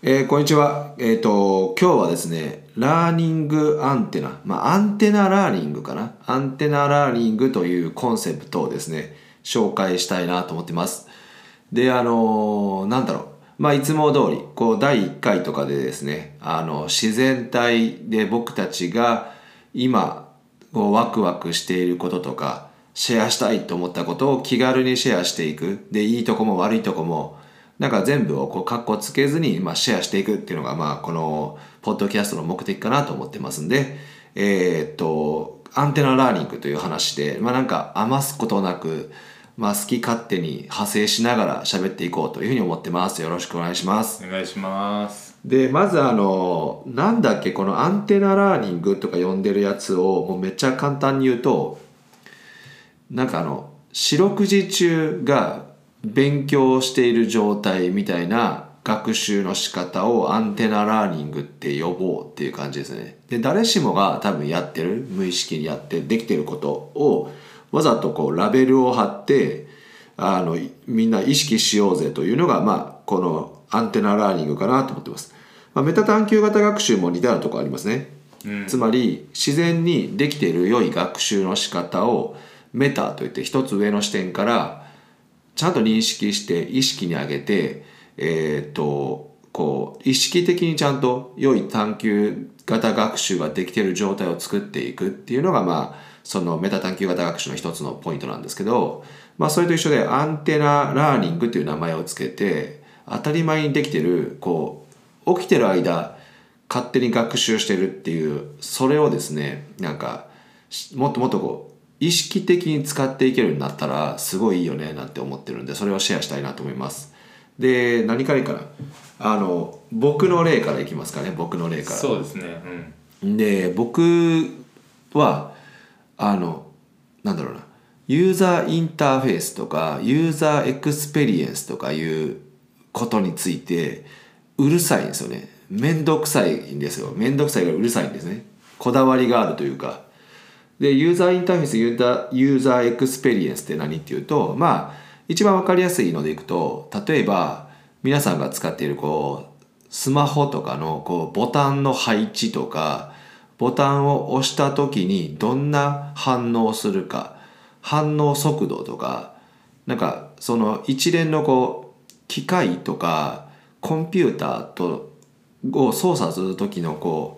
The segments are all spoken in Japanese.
えーこんにちは。えっ、と、今日はですね、ラーニングアンテナ、まあ、アンテナラーニングかな。アンテナラーニングというコンセプトをですね、紹介したいなと思ってます。で、あのーなんだろう。まあ、いつも通り、こう、第1回とかでですね、あの、自然体で僕たちが今、こうワクワクしていることとか、シェアしたいと思ったことを気軽にシェアしていく。で、いいとこも悪いとこも、なんか全部をこう、カッコつけずに、まあ、シェアしていくっていうのが、まあ、この、ポッドキャストの目的かなと思ってますんで、えーっと、アンテナラーニングという話で、まあ、なんか余すことなく、まあ、好き勝手に派生しながら喋っていこうというふうに思ってます。よろしくお願いします。お願いしますでまずあのなんだっけこのアンテナラーニングとか呼んでるやつをもうめっちゃ簡単に言うとなんかあの四六時中が勉強している状態みたいな学習の仕方をアンテナラーニングって呼ぼうっていう感じですね。で誰しもが多分やってる無意識にやってできてることをわざとこうラベルを貼ってあのいみんな意識しようぜというのが、まあ、このアンテナラーニングかなと思ってます、まあ、メタ探求型学習も似たようなところありますね、つまり自然にできている良い学習の仕方をメタといって一つ上の視点からちゃんと認識して意識に上げてえーっとこう意識的にちゃんと良い探求型学習ができてる状態を作っていくっていうのがまあそのメタ探求型学習の一つのポイントなんですけど、まあ、それと一緒でアンテナラーニングという名前をつけて当たり前にできてるこう起きてる間勝手に学習してるっていうそれをですねなんかもっともっとこう意識的に使っていけるようになったらすごいいいよねなんて思ってるんでそれをシェアしたいなと思います。で何からいいかな。あの僕の例からいきますかね僕の例から。そうですね。うん。で僕はあのなんだろうな。ユーザーインターフェースとかユーザーエクスペリエンスとかいうことについてうるさいんですよね。めんどくさいんですよ。めんどくさいがうるさいんですね。こだわりがあるというかでユーザーインターフェースユーザーユーザーエクスペリエンスって何っていうとまあ一番わかりやすいのでいくと例えば皆さんが使っているこうスマホとかのこうボタンの配置とかボタンを押した時にどんな反応するか反応速度とかなんかその一連のこう機械とかコンピューターとを操作する時のこう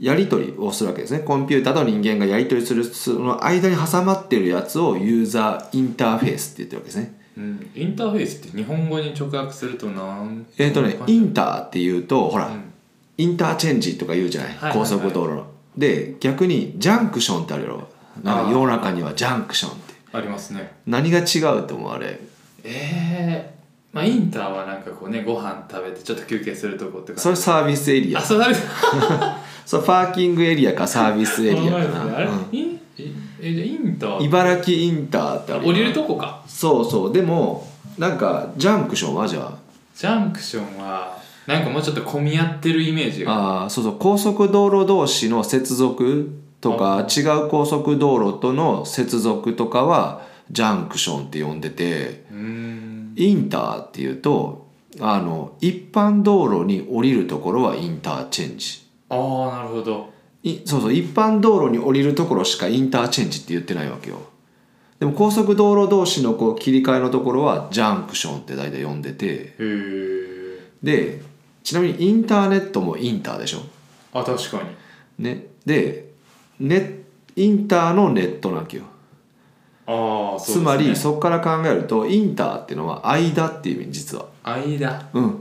やり取りをするわけですね。コンピューターと人間がやり取りするその間に挟まってるやつをユーザーインターフェースって言ってるわけですね。うん、インターフェースって日本語に直訳するとなんえっ、とねインターっていうとほら、うん。インターチェンジとか言うじゃない,、はいはいはい。高速道路の。で逆にジャンクションってあるやろ。なんか世の中にはジャンクションって。ありますね。何が違うと思うあれええまあインターはなんかこうねご飯食べてちょっと休憩するとこってかそれサービスエリア。あそうだ。ね そうパーキングエリアかサービスエリアかな、あれ、じゃあインター？茨城インターってあ降りるとこか。そうそう。でもなんかジャンクションはじゃジャンクションはなんかもうちょっと混み合ってるイメージが。ああーそうそう。高速道路同士の接続とか違う高速道路との接続とかはジャンクションって呼んでてインターっていうとあの一般道路に降りるところはインターチェンジああなるほど。いそうそう一般道路に降りるところしかインターチェンジって言ってないわけよ。でも高速道路同士のこう切り替えのところはジャンクションって大体呼んでて。へえでちなみにインターネットもインターでしょ？あ確かに。ね。でネインターのネットなわけよ。ああそうね、つまりそこから考えるとインターっていうのは間っていう意味実は。間。うん。うん。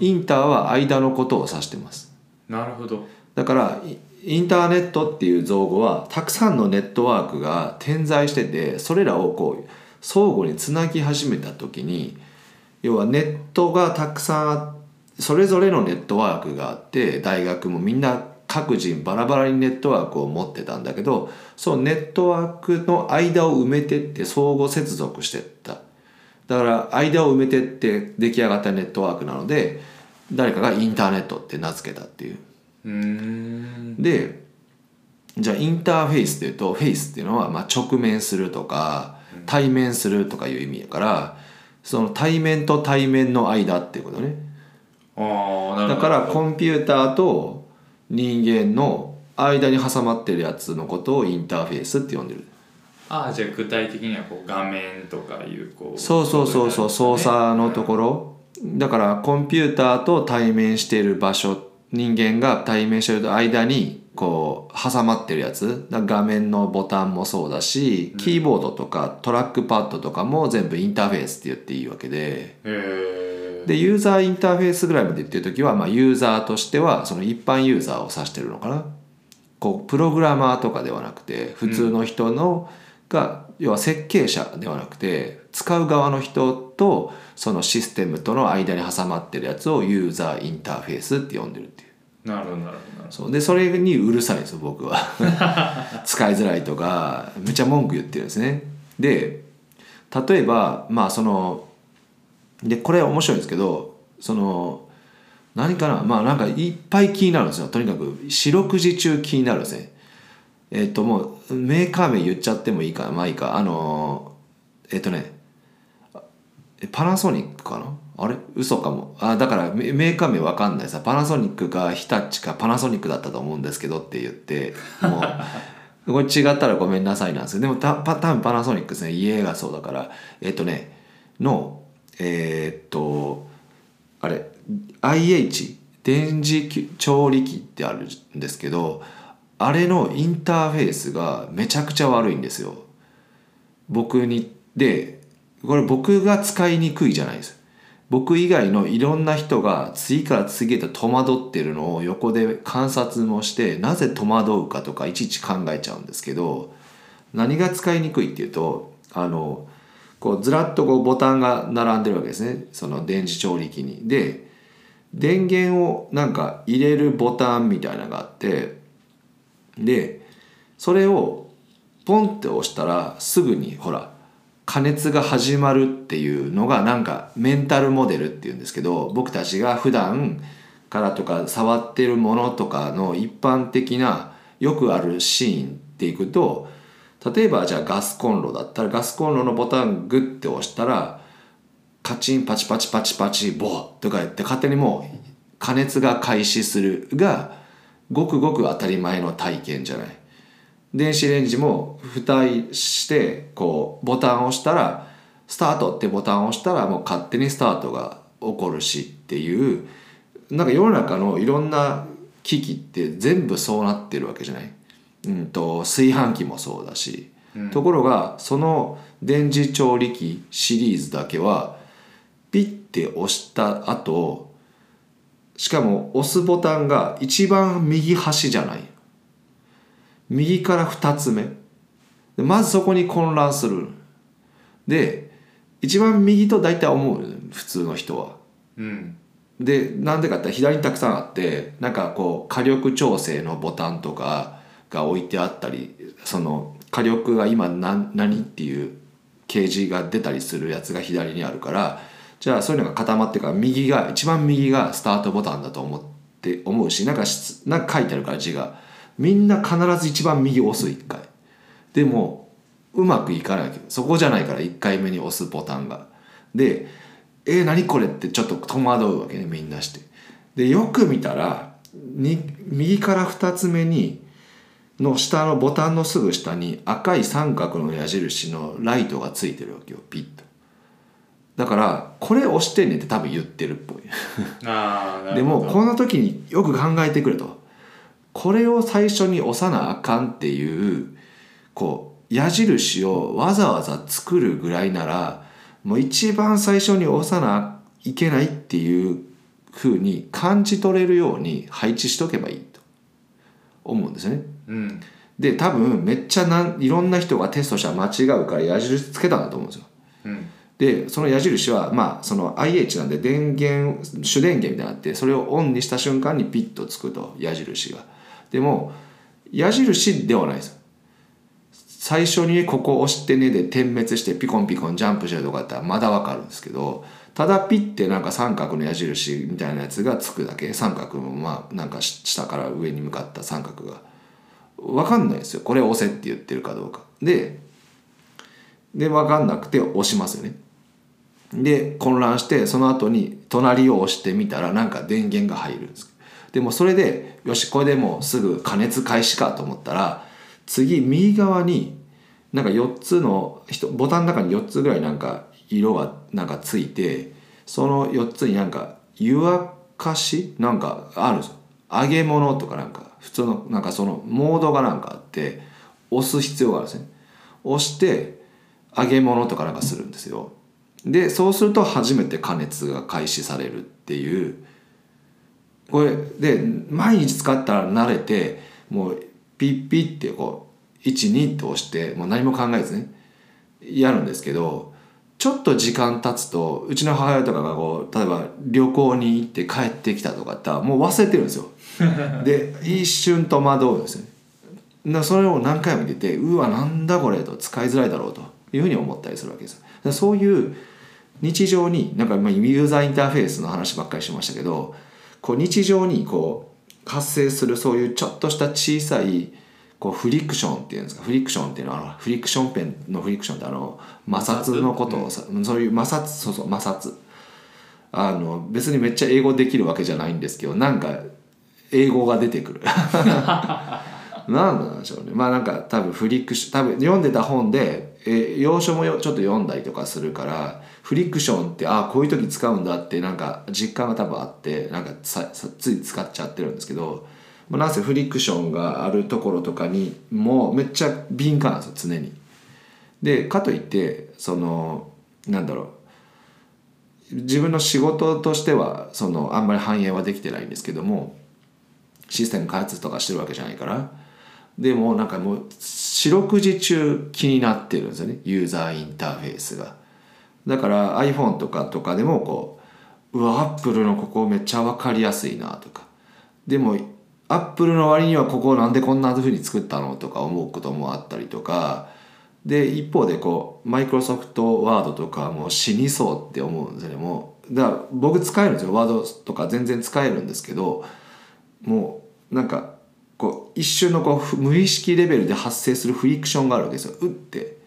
インターは間のことを指してますなるほど。だからインターネットっていう造語はたくさんのネットワークが点在しててそれらをこう相互につなぎ始めた時に要はネットがたくさんあそれぞれのネットワークがあって大学もみんな各人バラバラにネットワークを持ってたんだけどそのネットワークの間を埋めてって相互接続してった。だから間を埋めてって出来上がったネットワークなので誰かがインターネットって名付けたっていう。でじゃあインターフェイスっていうとフェイスっていうのはまあ直面するとか対面するとかいう意味やからその対面と対面の間っていうことね。あああなるほど。だからコンピューターと人間の間に挟まってるやつのことをインターフェースって呼んでる。ああじゃあ具体的にはこう画面とかいうこう。そうそうそうそう操作のところだからコンピューターと対面している場所人間が対面してる間にこう挟まってるやつ。画面のボタンもそうだしキーボードとかトラックパッドとかも全部インターフェースって言っていいわけで。でユーザーインターフェースぐらいまで言ってる時は、まあ、ユーザーとしてはその一般ユーザーを指してるのかな。こうプログラマーとかではなくて普通の人のが、要は設計者ではなくて使う側の人とそのシステムとの間に挟まってるやつをユーザーインターフェースって呼んでるっていう。なるほどなるほどなるほそう。でそれにうるさいんですよ僕は。使いづらいとかめっちゃ文句言ってるんですね。で例えばまあそのでこれ面白いんですけどその何かな？まあなんかいっぱい気になるんですよ。とにかく四六時中気になるんですね。えっ、ともうメーカー名言っちゃってもいいかまあいいか。あのえっ、とねえパナソニックかな？あれ？嘘かも。あだからメーカー名わかんないさ。パナソニックか日立かパナソニックだったと思うんですけどって言ってもう これ違ったらごめんなさいなんですよ。でもた多分パナソニックですね。家がそうだから。えっ、とねのえーっとあれ？IH 電磁調理器ってあるんですけどあれのインターフェースがめちゃくちゃ悪いんですよ。僕にでこれ僕が使いにくいじゃないです僕以外のいろんな人が次から次へと戸惑ってるのを横で観察もしてなぜ戸惑うかとかいちいち考えちゃうんですけど何が使いにくいっていうとあのこうずらっとこうボタンが並んでるわけですねその電磁調理器に。で電源をなんか入れるボタンみたいなのがあってでそれをポンって押したらすぐにほら加熱が始まるっていうのがなんかメンタルモデルっていうんですけど僕たちが普段からとか触ってるものとかの一般的なよくあるシーンっていくと例えばじゃあガスコンロだったらガスコンロのボタングッて押したらカチンパチパチパチパチボーとか言って勝手にもう加熱が開始するがごくごく当たり前の体験じゃない。電子レンジも蓋してこうボタンを押したらスタートってボタンを押したらもう勝手にスタートが起こるしっていうなんか世の中のいろんな機器って全部そうなってるわけじゃない、うん、と炊飯器もそうだし、ところがその電磁調理器シリーズだけはピッて押した後しかも押すボタンが一番右端じゃない？右から2つ目。でまずそこに混乱する。で一番右と大体思う普通の人は。うん。でなんでかって左にたくさんあってなんかこう火力調整のボタンとかが置いてあったりその火力が今何何っていう掲示が出たりするやつが左にあるからじゃあそういうのが固まってから右が一番右がスタートボタンだと思って思うしなんかしなんか書いてあるから字がみんな必ず一番右押す一回。でもうまくいかないわけそこじゃないから1回目に押すボタンが。でえー、何これってちょっと戸惑うわけねみんなして。でよく見たらに右から2つ目にの下のボタンのすぐ下に赤い三角の矢印のライトがついてるわけよピッと。だからこれ押してねって多分言ってるっぽい。ああなでもこの時によく考えてくれとこれを最初に押さなあかんっていうこう矢印をわざわざ作るぐらいならもう一番最初に押さないけないっていうふうに感じ取れるように配置しとけばいいと思うんですよね。うんで多分めっちゃなんいろんな人がテストしたら間違うから矢印つけたんだと思うんですよ。うんでその矢印はまあその IH なんで電源主電源みたいになってそれをオンにした瞬間にピッとつくと矢印がでも矢印ではないです。最初にここ押してねで点滅してピコンピコンジャンプしてるとかだったらまだわかるんですけどただピッてなんか三角の矢印みたいなやつがつくだけ。三角もまあなんか下から上に向かった三角が。わかんないですよ。これ押せって言ってるかどうか。でで分かんなくて押しますよね。で混乱してその後に隣を押してみたらなんか電源が入るんです。でもそれでよしこれでもうすぐ加熱開始かと思ったら次右側になんか4つのボタンの中に4つぐらいなんか色がなんかついてその4つになんか湯沸かしなんかあるんですよ。揚げ物とかなんか普通のなんかそのモードがなんかあって押す必要があるんですね。押して揚げ物とかなんかするんですよ。でそうすると初めて加熱が開始されるっていうこれで毎日使ったら慣れてもうピッピッってこう12って押してもう何も考えずねやるんですけどちょっと時間経つとうちの母親とかがこう例えば旅行に行って帰ってきたとかってもう忘れてるんですよ。で一瞬戸惑うんですよね。だそれを何回も見ててうわなんだこれと使いづらいだろうというふうに思ったりするわけですそういう日常になんかまあユーザーインターフェースの話ばっかりしましたけどこう日常にこう発生するそういうちょっとした小さいこうフリクションっていうんですかフリクションっていうのはフリクションペンのフリクションってあの摩擦のことをさ、うん、そういう摩擦そうそう摩擦。あの別にめっちゃ英語できるわけじゃないんですけどなんか英語が出てくる。何なんでしょうね。まあなんか多分フリクション多分読んでた本で、え要所もちょっと読んだりとかするからフリクションってああこういう時使うんだってなんか実感が多分あってなんかつい使っちゃってるんですけど、まあ、なんせフリクションがあるところとかにもうめっちゃ敏感なんですよ常に。でかといってそのなんだろう。自分の仕事としてはそのあんまり反映はできてないんですけどもシステム開発とかしてるわけじゃないから。でもなんかもう四六時中気になってるんですよねユーザーインターフェースが。だから iPhone とかとかでもこううわアップルのここめっちゃ分かりやすいなとか。でもアップルの割にはここなんでこんなふうに作ったのとか思うこともあったりとか。で一方でこうマイクロソフトワードとかもう死にそうって思うんですよね。もうだから僕使えるんですよ。ワードとか全然使えるんですけどもうなんかこう一瞬のこう無意識レベルで発生するフリクションがあるわけですよ。うって。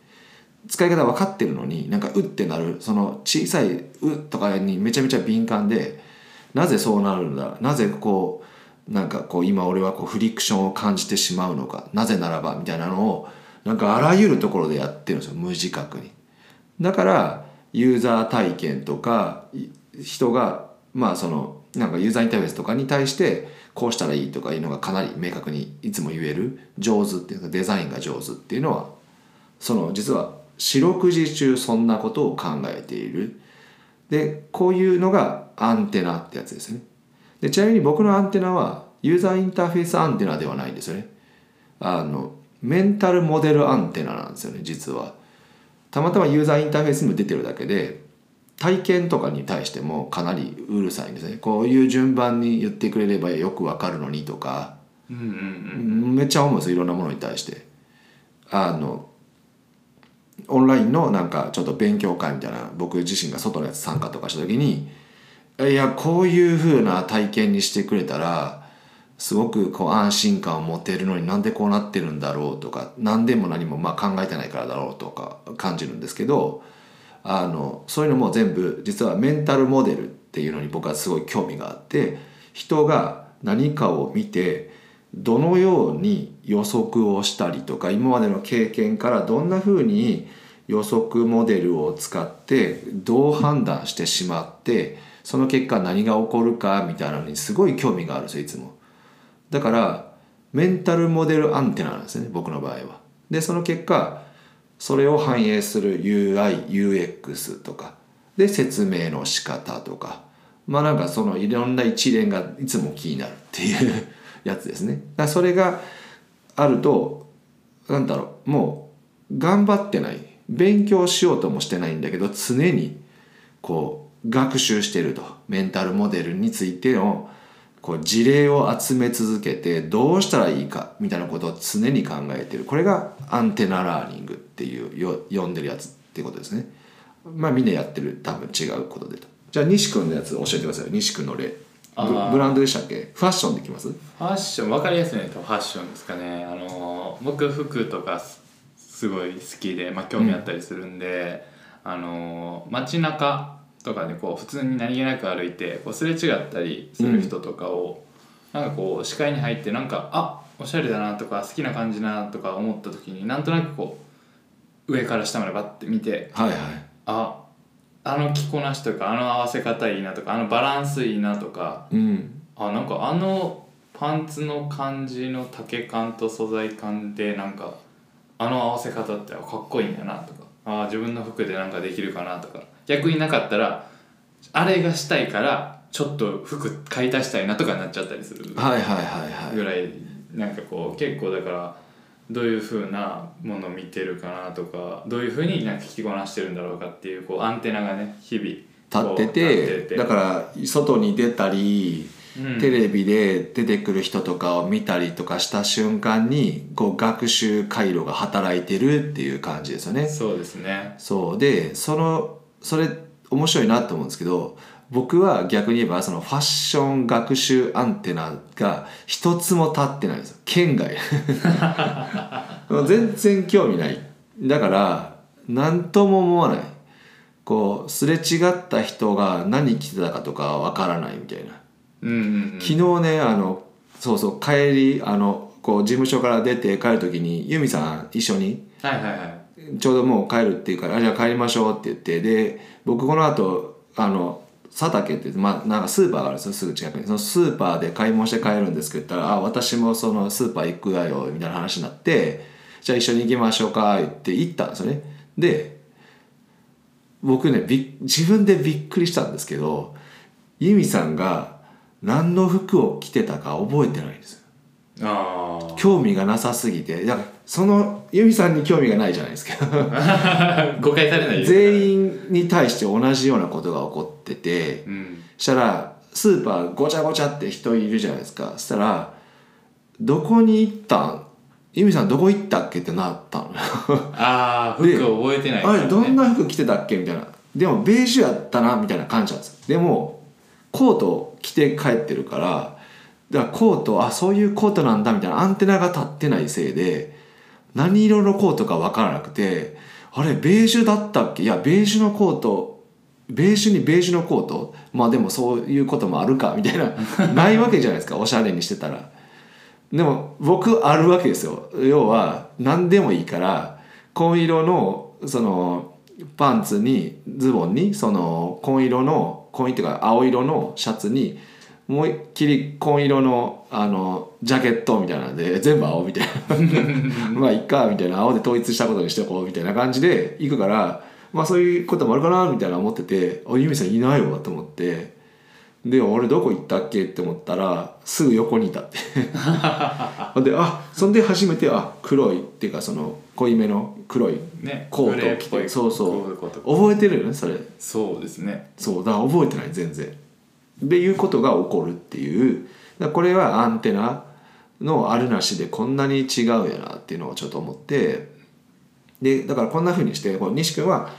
使い方分かってるのになんかうってなるその小さいうとかにめちゃめちゃ敏感でなぜそうなるんだ？なぜこうなんかこう今俺はこうフリクションを感じてしまうのか？なぜならば？みたいなのをなんかあらゆるところでやってるんですよ無自覚に。だからユーザー体験とか人がまあそのなんかユーザーインターフェースとかに対してこうしたらいいとかいうのがかなり明確にいつも言える上手っていうかデザインが上手っていうのはその実は四六時中そんなことを考えている。でこういうのがアンテナってやつですね。でちなみに僕のアンテナはユーザーインターフェースアンテナではないんですよね。あのメンタルモデルアンテナなんですよね実は。たまたまユーザーインターフェースにも出てるだけで体験とかに対してもかなりうるさいんですね。こういう順番に言ってくれればよくわかるのにとか、うんうんうん、めっちゃ思うんですいろんなものに対して。あのオンラインのなんかちょっと勉強会みたいな僕自身が外のやつ参加とかした時にいやこういう風な体験にしてくれたらすごくこう安心感を持てるのになんでこうなってるんだろうとか何でも何もまあ考えてないからだろうとか感じるんですけどあのそういうのも全部実はメンタルモデルっていうのに僕はすごい興味があって人が何かを見てどのように予測をしたりとか今までの経験からどんなふうに予測モデルを使ってどう判断してしまってその結果何が起こるかみたいなのにすごい興味があるんですよいつも。だからメンタルモデルアンテナなんですね僕の場合は。でその結果それを反映する UIUX とかで説明の仕方とかまあなんかそのいろんな一連がいつも気になるっていうやつですね。だそれがあるとなんだろうもう頑張ってない。勉強しようともしてないんだけど常にこう学習してると。メンタルモデルについてのこう事例を集め続けてどうしたらいいかみたいなことを常に考えてる。これがアンテナラーニングっていうよ呼んでるやつっていうことですね。まあみんなやってる多分違うことでと。じゃあ西君のやつ教えてください。西君の例。ブランドでしたっけ？ファッションできます？ファッション分かりやすいねとファッションですかね。あの僕服とかすすごい好きで、まあ、興味あったりするんで、あのー街中とかでこう普通に何気なく歩いてこうすれ違ったりする人とかを、なんかこう視界に入ってなんかあおしゃれだなとか好きな感じだなとか思った時になんとなくこう上から下までバッて見てはいはい。ああの着こなしとかあの合わせ方いいなとかあのバランスいいなとかうん。あなんかあのパンツの感じの丈感と素材感でなんかあの合わせ方ってあかっこいいんやなとかあ自分の服でなんかできるかなとか逆になかったらあれがしたいからちょっと服買い足したいなとかになっちゃったりするはいはいはいはい。ぐらいなんかこう結構だからどういう風なものを見てるかなとかどういう風になんか着こなしてるんだろうかっていうこうアンテナがね日々立ってて。だから外に出たりうん。テレビで出てくる人とかを見たりとかした瞬間にこう学習回路が働いてるっていう感じですよね。そうですね。そう。でそのそれ面白いなと思うんですけど僕は逆に言えばそのファッション学習アンテナが一つも立ってないんです。よ県外。全然興味ない。だから何とも思わない。こうすれ違った人が何着てたかとかわからないみたいな。うんうんうん。昨日ねあのそうそう帰りあのこう事務所から出て帰る時にユミさん一緒にはいはいはい。ちょうどもう帰るっていうからあ「じゃあ帰りましょう」って言ってで僕この後あの佐竹ってまあなんかスーパーがあるんですよすぐ近くに。そのスーパーで買い物して帰るんですけど言ったら「あ私もそのスーパー行くわよ」みたいな話になって「じゃあ一緒に行きましょうか」言って行ったんですよね。で僕ねび自分でびっくりしたんですけどユミさんが何の服を着てたか覚えてないんですよ。ああ興味がなさすぎてだからそのユミさんに興味がないじゃないですか。誤解されない全員に対して同じようなことが起こっててうん。したらスーパーごちゃごちゃって人いるじゃないですか。そしたら「どこに行ったん？ユミさんどこ行ったっけ?」ってなったのああで服を覚えてないあれどんなな服着てたっけみたいな。でもベージュやったなみたいな感じなんですでもコート着て帰ってるからだからコートあそういうコートなんだみたいなアンテナが立ってないせいで何色のコートか分からなくてあれベージュだったっけ？いやベージュのコートベージュにベージュのコート？まあでもそういうこともあるかみたいな。ないわけじゃないですかおしゃれにしてたら。でも僕あるわけですよ。要は何でもいいから紺色のそのパンツにズボンにその紺色の紺色っていうか青色のシャツにもう一きり紺色のあのジャケットみたいなんで全部青みたいな。まあいっかみたいな青で統一したことにしておこうみたいな感じで行くからまあそういうこともあるかなみたいな思っててあユミさんいないわと思って。で俺どこ行ったっけって思ったらすぐ横にいたって。であそんで初めてあ黒いっていうかその濃いめの黒いねコートグレーっぽいそうそう。覚えてるよねそれ。そうですね。そうだから覚えてない全然でいうことが起こるっていう。これはアンテナのあるなしでこんなに違うやなっていうのをちょっと思って。でだからこんなふうにしてこう西君は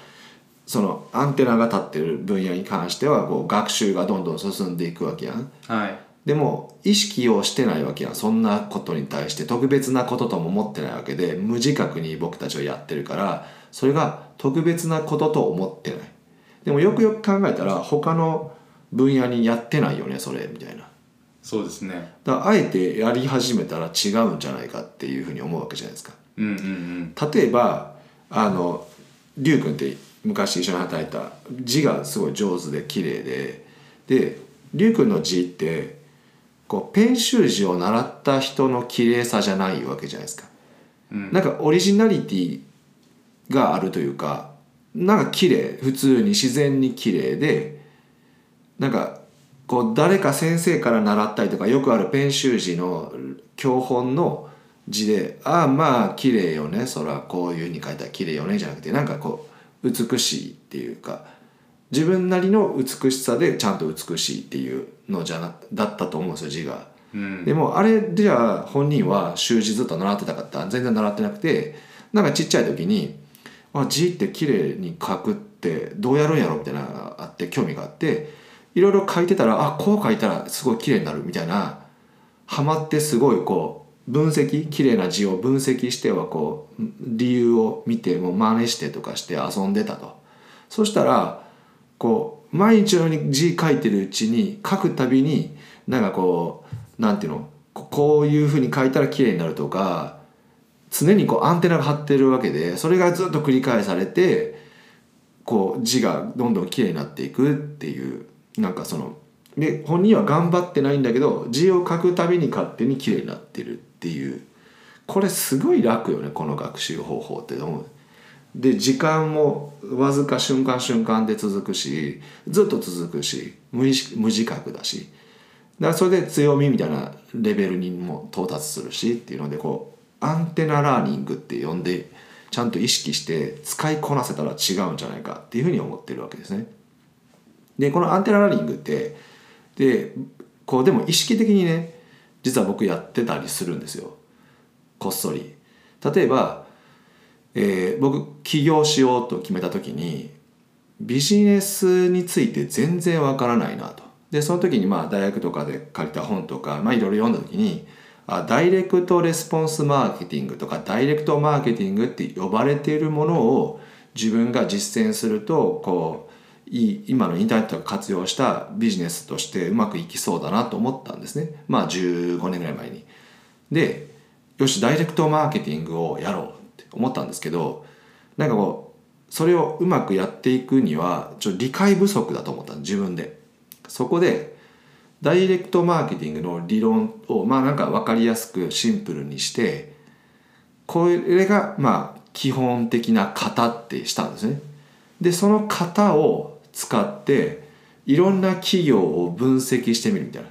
そのアンテナが立ってる分野に関してはこう学習がどんどん進んでいくわけやん。はい。でも意識をしてないわけやん。そんなことに対して。特別なこととも思ってないわけで無自覚に僕たちはやってるからそれが特別なことと思ってない。でもよくよく考えたら他の分野にやってないよねそれみたいな。そうですね。だからあえてやり始めたら違うんじゃないかっていうふうに思うわけじゃないですか。うんうんうん。例えばあの龍君って昔一緒に働いた字がすごい上手で綺麗でで龍君の字ってこうペン習字を習った人の綺麗さじゃないわけじゃないですか、うん。なんかオリジナリティがあるというかなんか綺麗普通に自然に綺麗でなんかこう誰か先生から習ったりとかよくあるペン習字の教本の字で「ああまあ綺麗よねそらこういうふうに書いたら綺麗よね」じゃなくてなんかこう美しいっていうか自分なりの美しさでちゃんと美しいっていうのじゃなだったと思うんですよ字が。うんでもあれじゃあ本人は習字ずっと習ってたかった全然習ってなくてなんかちっちゃい時に「あ字って綺麗に書くってどうやるんやろ?」みたいなのがあって興味があっていろいろ書いてたらあこう書いたらすごい綺麗になるみたいなハマってすごいこう分析綺麗な字を分析してはこう理由を見てもう真似してとかして遊んでたと。そしたらこう毎日のように字書いてるうちに書くたびになんかこうなんていうのこういうふうに書いたら綺麗になるとか常にこうアンテナが張ってるわけでそれがずっと繰り返されてこう字がどんどん綺麗になっていくっていうなんかそので本人は頑張ってないんだけど字を書くたびに勝手に綺麗になってるっていうこれすごい楽よねこの学習方法って思う。で時間もわずか瞬間瞬間で続くしずっと続くし無意識無自覚だしだからそれで強みみたいなレベルにも到達するしっていうのでこうアンテナラーニングって呼んでちゃんと意識して使いこなせたら違うんじゃないかっていうふうに思ってるわけですね。でこのアンテナラーニングってでこうでも意識的にね実は僕やってたりするんですよこっそり。例えばえー、僕起業しようと決めた時にビジネスについて全然わからないなとでその時にまあ大学とかで借りた本とかまあいろいろ読んだ時にあダイレクトレスポンスマーケティングとかダイレクトマーケティングって呼ばれているものを自分が実践するとこういい今のインターネットを活用したビジネスとしてうまくいきそうだなと思ったんですね。まあ15年ぐらい前に。でよしダイレクトマーケティングをやろうって思ったんですけどなんかこうそれをうまくやっていくにはちょっと理解不足だと思った自分で。そこでダイレクトマーケティングの理論をまあなんか分かりやすくシンプルにしてこれがまあ基本的な型ってしたんですね。でその型を使っていろんな企業を分析してみるみたい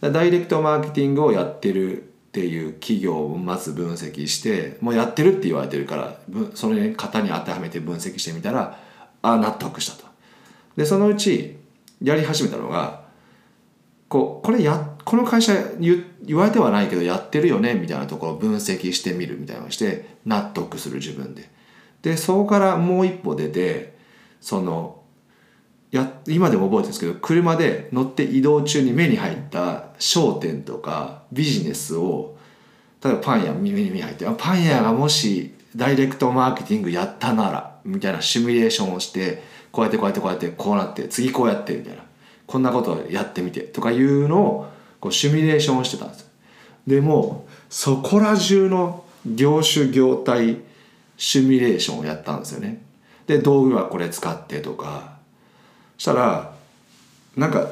なダイレクトマーケティングをやってるっていう企業をまず分析してもうやってるって言われてるからそれ型に当てはめて分析してみたらあ納得したと。でそのうちやり始めたのがこうこれやこの会社言言われてはないけどやってるよねみたいなところを分析してみるみたいなのをして納得する自分で。でそこからもう一歩出てそのや今でも覚えてるんですけど車で乗って移動中に目に入った商店とかビジネスを例えばパン屋耳に入ってパン屋がもしダイレクトマーケティングやったならみたいなシミュレーションをしてこうやってこうやってこうやってこうなって次こうやってみたいなこんなことをやってみてとかいうのをこうシミュレーションをしてたんですでもそこら中の業種業態シミュレーションをやったんですよね。で道具はこれ使ってとかしたらなんか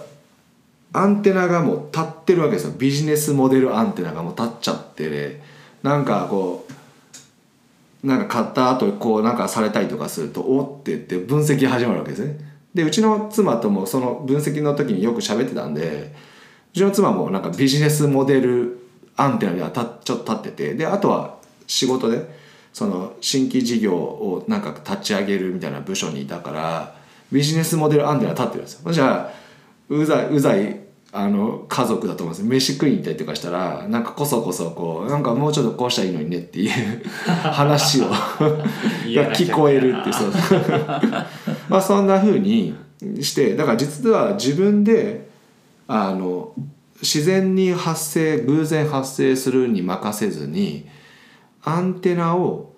アンテナがもう立ってるわけですよ。ビジネスモデルアンテナがもう立っちゃってねなんかこうなんか買った後こうなんかされたりとかするとおってって分析始まるわけですね。でうちの妻ともその分析の時によく喋ってたんでうちの妻もなんかビジネスモデルアンテナにはたちょっと立っててであとは仕事でその新規事業をなんか立ち上げるみたいな部署にいたからビジネスモデルアンテナ立ってるんですよ。じゃあうざいうざいあの家族だと思うんです飯食いに行ったりとかしたらなんかこそこそこうなんかもうちょっとこうしたらいいのにねっていう話を が聞こえるってそう。まあそんなふうにしてだから実は自分であの自然に発生偶然発生するに任せずにアンテナを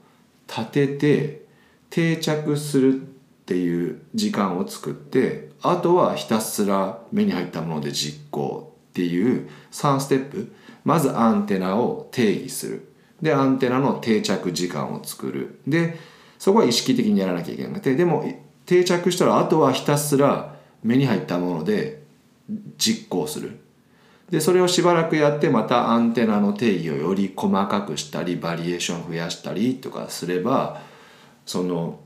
立てて定着するっていう時間を作ってあとはひたすら目に入ったもので実行っていう3ステップ。まずアンテナを定義する。でアンテナの定着時間を作る。でそこは意識的にやらなきゃいけなくてでも定着したらあとはひたすら目に入ったもので実行する。でそれをしばらくやってまたアンテナの定義をより細かくしたりバリエーション増やしたりとかすればその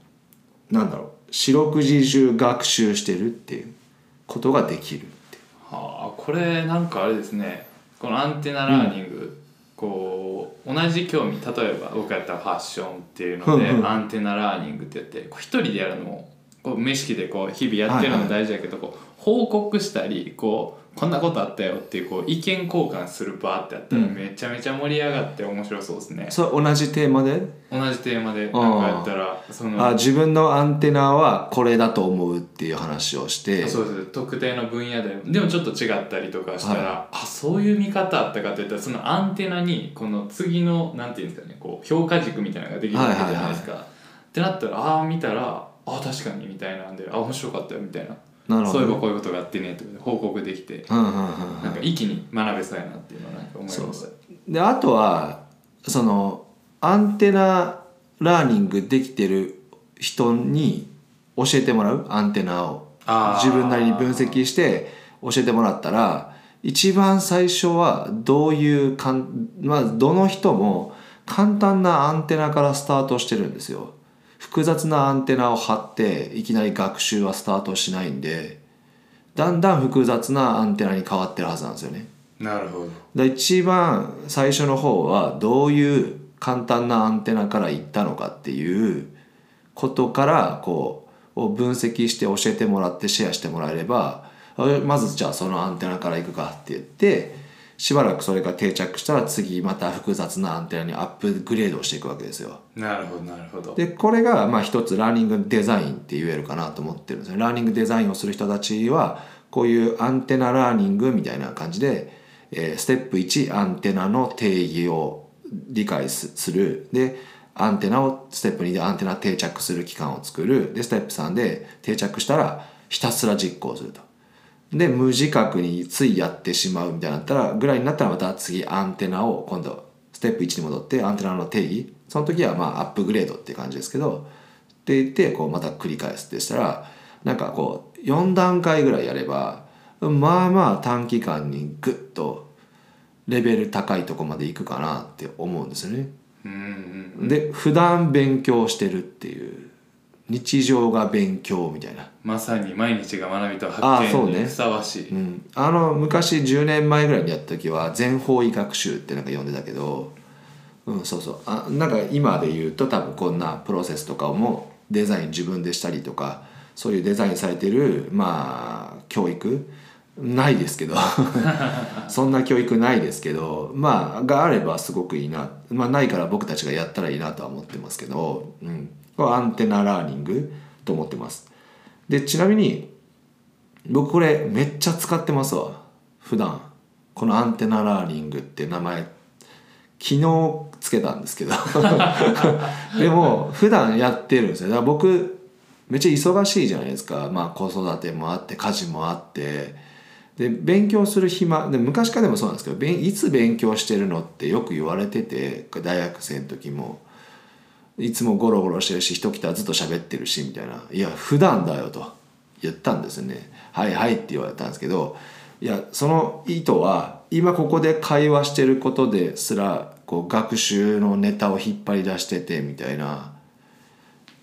なんだろう四六時中学習してるっていうことができるってはあこれなんかあれですね。このアンテナラーニング、うん、こう同じ興味例えば僕やったらファッションっていうので、うんうん、アンテナラーニングって言って一人でやるのもこう無意識でこう日々やってるのも大事だけど、はいはい、こう報告したりこうこんなことあったよっていうこう意見交換する場ってあったらめちゃめちゃ盛り上がって面白そうですね、それ同じテーマで？同じテーマで。なんかやったらそのあ自分のアンテナはこれだと思うっていう話をして。そうです。特定の分野ででもちょっと違ったりとかしたら、はい、あそういう見方あったかっていったらそのアンテナにこの次のなんていうんですかねこう評価軸みたいなのができるわけじゃないですか、ってなったらああ見たらあ確かにみたいなんであ面白かったよみたいなそういえばこういうことがあってねとかで報告できてうんうんうんなんか一気に学べそうやなっていうのはなんか思いました。であとはそのアンテナラーニングできてる人に教えてもらう？アンテナを。自分なりに分析して教えてもらったら一番最初はどういうかん、まあ、どの人も簡単なアンテナからスタートしてるんですよ複雑なアンテナを張っていきなり学習はスタートしないんでだんだん複雑なアンテナに変わってるはずなんですよね。なるほど。で一番最初の方はどういう簡単なアンテナからいったのかっていうことからこうを分析して教えてもらってシェアしてもらえればあまずじゃあそのアンテナからいくかって言ってしばらくそれが定着したら次また複雑なアンテナにアップグレードをしていくわけですよ。なるほどなるほど。でこれがまあ一つラーニングデザインって言えるかなと思ってるんですよ。ラーニングデザインをする人たちはこういうアンテナラーニングみたいな感じで、えーステップ1アンテナの定義を理解すする。でアンテナをステップ2でアンテナ定着する期間を作る。でステップ3で定着したらひたすら実行するとで無自覚についやってしまうみたいになったらぐらいになったらまた次アンテナを今度ステップ1に戻ってアンテナの定義その時はまあアップグレードっていう感じですけどって言ってこうまた繰り返すってしたらなんかこう4段階ぐらいやればまあまあ短期間にグッとレベル高いとこまでいくかなって思うんですよね。で普段勉強してるっていう日常が勉強みたいな。まさに毎日が学びとあ発見にふさわしい、うん、あの昔10年前ぐらいにやった時は全方位学習ってなんか呼んでたけど、うん、そうそう。あなんか今で言うと多分こんなプロセスとかもデザイン自分でしたりとかそういうデザインされてるまあ教育ないですけど。そんな教育ないですけどまあがあればすごくいいな。まあないから僕たちがやったらいいなとは思ってますけど、うん、アンテナラーニングと思ってます。でちなみに僕これめっちゃ使ってますわ。普段。このアンテナラーニングって名前。昨日つけたんですけど。でも普段やってるんですよ。だから僕めっちゃ忙しいじゃないですか。まあ子育てもあって家事もあって。で勉強する暇。で昔からでもそうなんですけど勉いつ勉強してるのってよく言われてて大学生の時もいつもゴロゴロしてるし人来たずっと喋ってるしみたいな「いや普段だよ」と。言ったんですよね「はいはい」って言われたんですけどいやその意図は今ここで会話してることですらこう学習のネタを引っ張り出しててみたいな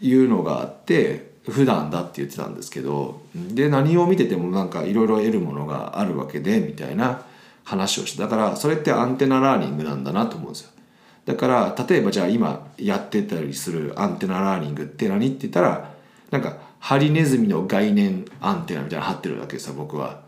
いうのがあって普段だって言ってたんですけどで何を見ててもなんかいろいろ得るものがあるわけでみたいな話をしてだからそれってアンテナラーニングなんだなと思うんですよ。だから例えばじゃあ今やってたりするアンテナラーニングって何って言ったらなんかハリネズミの概念アンテナみたいなの貼ってるわけですよ僕は。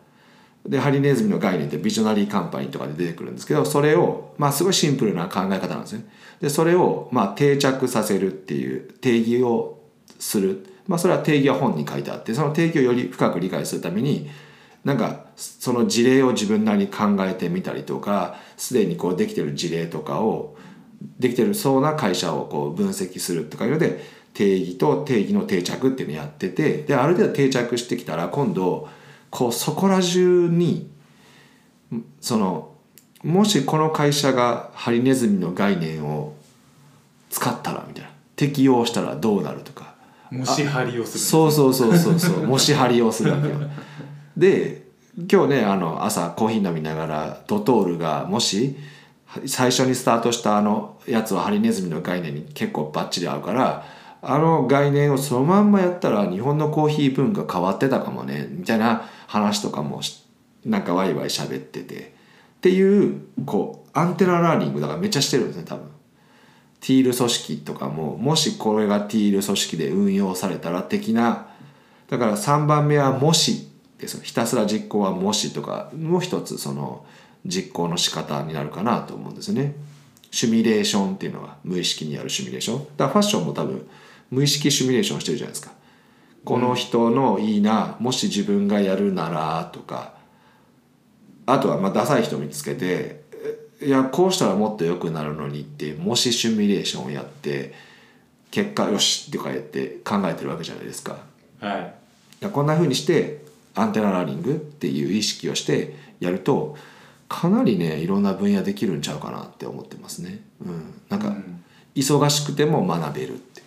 でハリネズミの概念ってビジョナリーカンパニーとかで出てくるんですけどそれをまあすごいシンプルな考え方なんですね。でそれをまあ定着させるっていう定義をするまあそれは定義は本に書いてあってその定義をより深く理解するためになんかその事例を自分なりに考えてみたりとかすでにこうできてる事例とかをできてるそうな会社をこう分析するとかいうので定義と定義の定着っていうのをやっててである程度定着してきたら今度こうそこら中にそのもしこの会社がハリネズミの概念を使ったらみたいな。適用したらどうなるとか。もし張りをする。そうそうそうそうそう。もし張りをするわけよ。で今日ねあの朝コーヒー飲みながらドトールがもし最初にスタートしたあのやつはハリネズミの概念に結構バッチリ合うからあの概念をそのまんまやったら日本のコーヒー文化変わってたかもねみたいな話とかもなんかワイワイ喋っててっていうこうアンテナラーニングだからめっちゃしてるんですね多分。ティール組織とかももしこれがティール組織で運用されたら的なだから3番目は「もし」ですひたすら実行は「もし」とかもう一つその実行の仕方になるかなと思うんですね。シミュレーションっていうのは無意識にやるシミュレーションだからファッションも多分無意識シミュレーションしてるじゃないですか。この人のいいな、もし自分がやるならとかあとはまあダサい人見つけていやこうしたらもっと良くなるのにってもしシミュレーションをやって結果よしとか言って考えてるわけじゃないですかはいいやこんな風にしてアンテナラーニングっていう意識をしてやるとかなりねいろんな分野できるんちゃうかなって思ってますね。うん、なんかうん忙しくても学べるって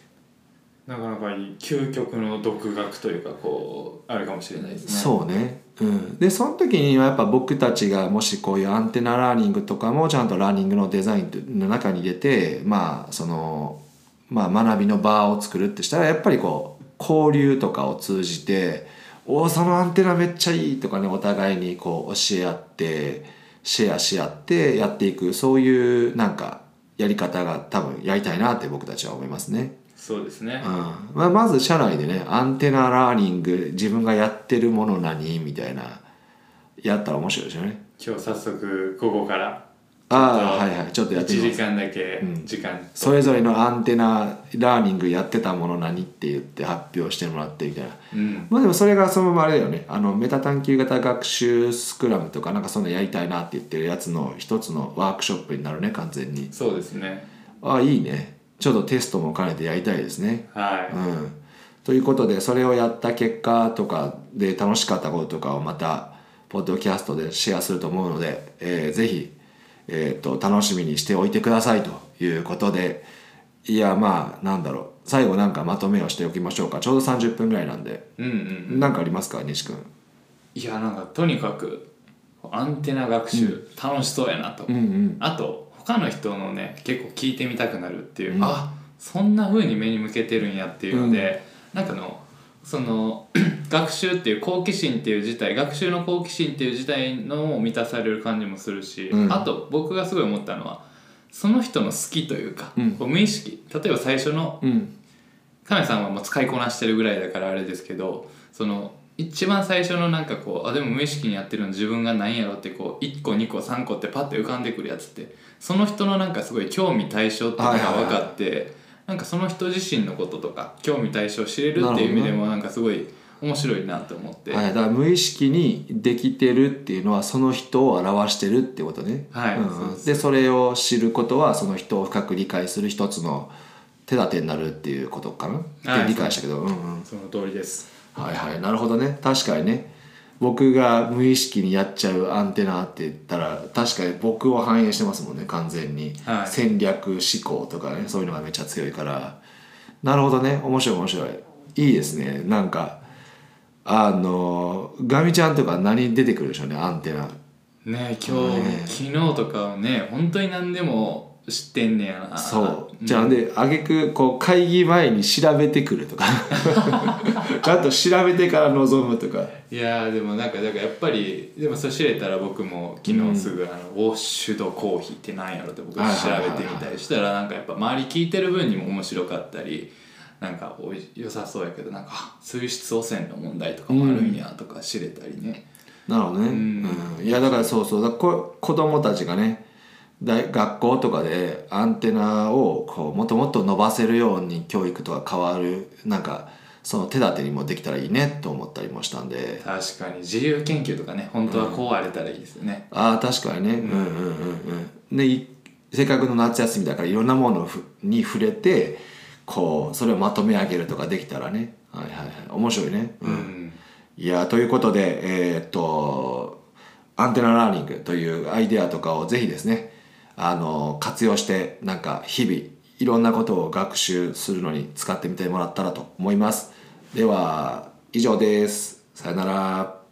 なかなかいい究極の独学というかこうあるかもしれないですね。そうね、うん、でその時にはやっぱ僕たちがもしこういうアンテナラーニングとかもちゃんとラーニングのデザインの中に入れてまあその、まあ、学びの場を作るってしたらやっぱりこう交流とかを通じて「おおそのアンテナめっちゃいい」とかねお互いにこう教え合ってシェアし合ってやっていくそういうなんかやり方が多分やりたいなって僕たちは思いますね。そうですね。うん。まあ、まず社内でねアンテナラーニング自分がやってるもの何みたいなやったら面白いですよね。今日早速午後からああはいはい。ちょっとやってみます。時間だけ時間それぞれのアンテナラーニングやってたもの何って言って発表してもらってみたいな。うん。まあでもそれがそのままあれだよね。あのメタ探究型学習スクラムとかなんかそんなやりたいなって言ってるやつの一つのワークショップになるね完全に。そうですね。ああいいね。ちょっとテストも兼ねてやりたいですね。はい。うん、ということでそれをやった結果とかで楽しかったこととかをまたポッドキャストでシェアすると思うので、えーぜひ、えー、と楽しみにしておいてくださいということでいやまあなんだろう。最後なんかまとめをしておきましょうか。ちょうど30分ぐらいなんで。うんうん何かありますか西君？いやなんかとにかくアンテナ学習楽しそうやなと、うんうん。あと他の人のね結構聞いてみたくなるっていう、あそんな風に目に向けてるんやっていうので、なんかのその 学習っていう好奇心っていう自体学習の好奇心っていう自体のも満たされる感じもするし、うん。あと僕がすごい思ったのはその人の好きというか、うん。こう無意識例えば最初のうん。亀さんはもう使いこなしてるぐらいだからあれですけどその一番最初のなんかこうあでも無意識にやってるの自分が何やろってこう1個2個3個ってパッて浮かんでくるやつってその人のなんかすごい興味対象っていうのが分かって、なんかその人自身のこととか興味対象を知れるっていう意味でもなんかすごい面白いなと思って、はい、だから無意識にできてるっていうのはその人を表してるってことね、はいうんでそれを知ることはその人を深く理解する一つの手立てになるっていうことかな、はいって理解したけど、うんうん、その通りです。はいはい。なるほどね。確かにね僕が無意識にやっちゃうアンテナって言ったら確かに僕を反映してますもんね完全に、はい。戦略思考とかねそういうのがめっちゃ強いから。なるほどね。面白い面白い。いいですね。なんかあのガミちゃんとか何出てくるでしょうねアンテナ。ね今日、ね。昨日とかはね本当に何でも知ってんねやな。そう。じゃあであげくこう会議前に調べてくるとか。ちゃんと調べてから臨むとか。いやーでもなんかだからやっぱりでもそれ知れたら僕も昨日すぐ、あのウォッシュドコーヒーって何やろって僕調べてみたりしたらなんかやっぱ周り聞いてる分にも面白かったりなんかおい良さそうやけどなんかあ水質汚染の問題とかもあるんやとか知れたりね、なるほどね、ん。うん。いやだからそうそう。だこ子供たちがね大学校とかでアンテナをこうもっともっと伸ばせるように教育とか変わるなんかその手立てにもできたらいいねと思ったりもしたんで。確かに自由研究とかね本当はこうあれたらいいですよね、ああ確かにね。うん。うんうんうんでいせっかくの夏休みだからいろんなものふに触れてこうそれをまとめ上げるとかできたらね。はいはいはい。面白いね。うん。うん。いやということでえーっとアンテナラーニングというアイデアとかをぜひですねあの活用してなんか日々いろんなことを学習するのに使ってみてもらったらと思います。では以上です。さよなら。